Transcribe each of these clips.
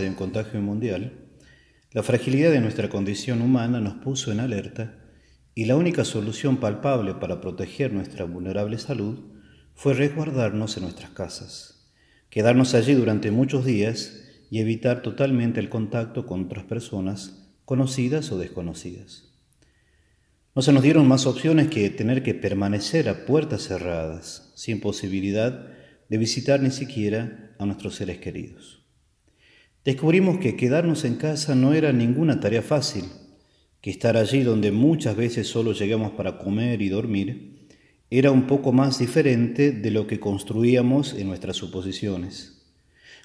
de un contagio mundial, la fragilidad de nuestra condición humana nos puso en alerta y la única solución palpable para proteger nuestra vulnerable salud fue resguardarnos en nuestras casas, quedarnos allí durante muchos días y evitar totalmente el contacto con otras personas, conocidas o desconocidas. No se nos dieron más opciones que tener que permanecer a puertas cerradas, sin posibilidad de visitar ni siquiera a nuestros seres queridos. Descubrimos que quedarnos en casa no era ninguna tarea fácil, que estar allí donde muchas veces solo llegamos para comer y dormir, era un poco más diferente de lo que construíamos en nuestras suposiciones.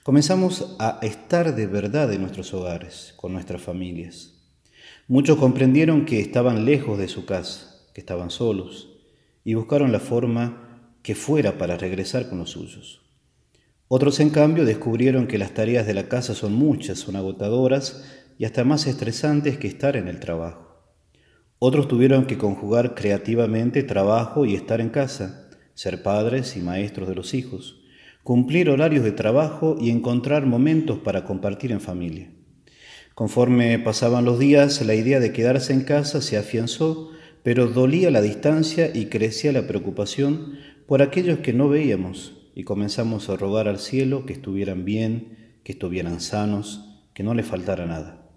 Comenzamos a estar de verdad en nuestros hogares, con nuestras familias. Muchos comprendieron que estaban lejos de su casa, que estaban solos, y buscaron la forma que fuera para regresar con los suyos. Otros, en cambio, descubrieron que las tareas de la casa son muchas, son agotadoras y hasta más estresantes que estar en el trabajo. Otros tuvieron que conjugar creativamente trabajo y estar en casa, ser padres y maestros de los hijos, cumplir horarios de trabajo y encontrar momentos para compartir en familia. Conforme pasaban los días, la idea de quedarse en casa se afianzó, pero dolía la distancia y crecía la preocupación por aquellos que no veíamos, y comenzamos a rogar al cielo que estuvieran bien, que estuvieran sanos, que no les faltara nada.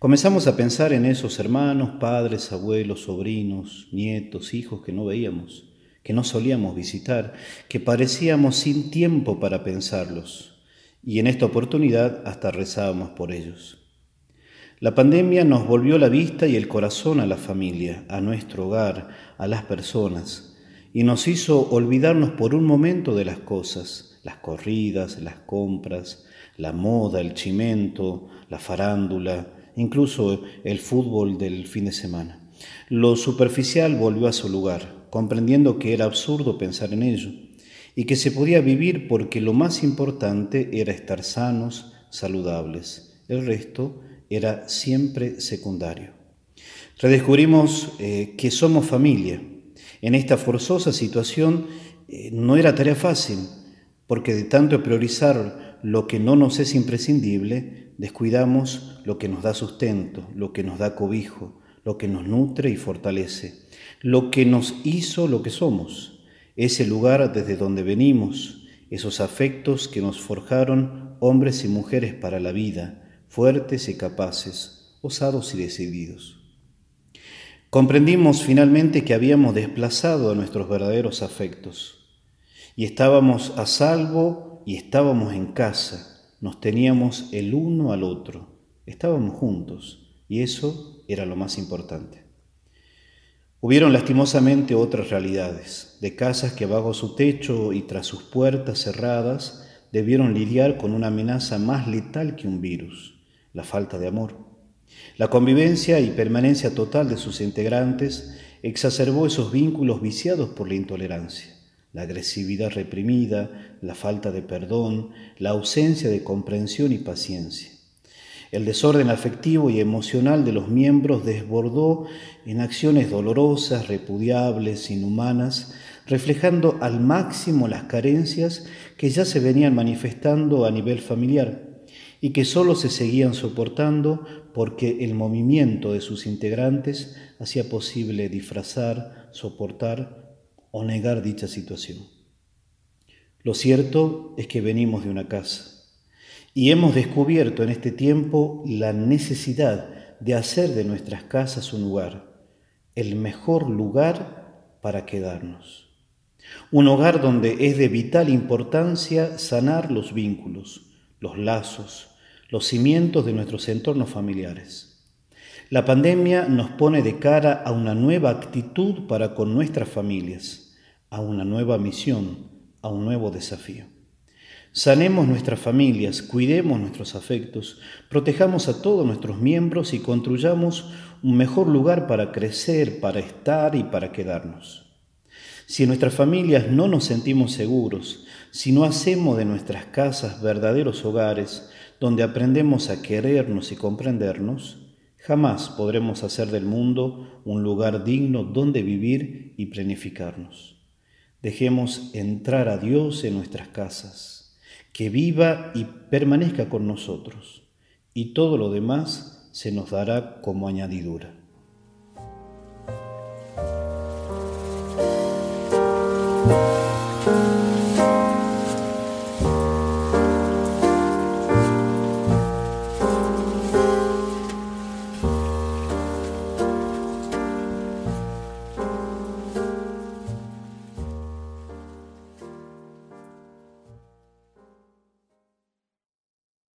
Comenzamos a pensar en esos hermanos, padres, abuelos, sobrinos, nietos, hijos que no veíamos, que no solíamos visitar, que parecíamos sin tiempo para pensarlos, y en esta oportunidad hasta rezábamos por ellos. La pandemia nos volvió la vista y el corazón a la familia, a nuestro hogar, a las personas, y nos hizo olvidarnos por un momento de las cosas, las corridas, las compras, la moda, el chimento, la farándula, incluso el fútbol del fin de semana. Lo superficial volvió a su lugar, comprendiendo que era absurdo pensar en ello y que se podía vivir porque lo más importante era estar sanos, saludables. El resto era siempre secundario. Redescubrimos eh, que somos familia. En esta forzosa situación eh, no era tarea fácil, porque de tanto priorizar lo que no nos es imprescindible, descuidamos lo que nos da sustento, lo que nos da cobijo, lo que nos nutre y fortalece, lo que nos hizo lo que somos, ese lugar desde donde venimos, esos afectos que nos forjaron hombres y mujeres para la vida, fuertes y capaces, osados y decididos. Comprendimos finalmente que habíamos desplazado a nuestros verdaderos afectos. Y estábamos a salvo y estábamos en casa, nos teníamos el uno al otro, estábamos juntos. Y eso era lo más importante. Hubieron lastimosamente otras realidades, de casas que bajo su techo y tras sus puertas cerradas debieron lidiar con una amenaza más letal que un virus la falta de amor. La convivencia y permanencia total de sus integrantes exacerbó esos vínculos viciados por la intolerancia, la agresividad reprimida, la falta de perdón, la ausencia de comprensión y paciencia. El desorden afectivo y emocional de los miembros desbordó en acciones dolorosas, repudiables, inhumanas, reflejando al máximo las carencias que ya se venían manifestando a nivel familiar y que solo se seguían soportando porque el movimiento de sus integrantes hacía posible disfrazar, soportar o negar dicha situación. Lo cierto es que venimos de una casa y hemos descubierto en este tiempo la necesidad de hacer de nuestras casas un lugar, el mejor lugar para quedarnos. Un hogar donde es de vital importancia sanar los vínculos, los lazos, los cimientos de nuestros entornos familiares. La pandemia nos pone de cara a una nueva actitud para con nuestras familias, a una nueva misión, a un nuevo desafío. Sanemos nuestras familias, cuidemos nuestros afectos, protejamos a todos nuestros miembros y construyamos un mejor lugar para crecer, para estar y para quedarnos. Si en nuestras familias no nos sentimos seguros, si no hacemos de nuestras casas verdaderos hogares, donde aprendemos a querernos y comprendernos, jamás podremos hacer del mundo un lugar digno donde vivir y planificarnos. Dejemos entrar a Dios en nuestras casas. que viva y permanezca con nosotros, y todo lo demás se nos dará como añadidura.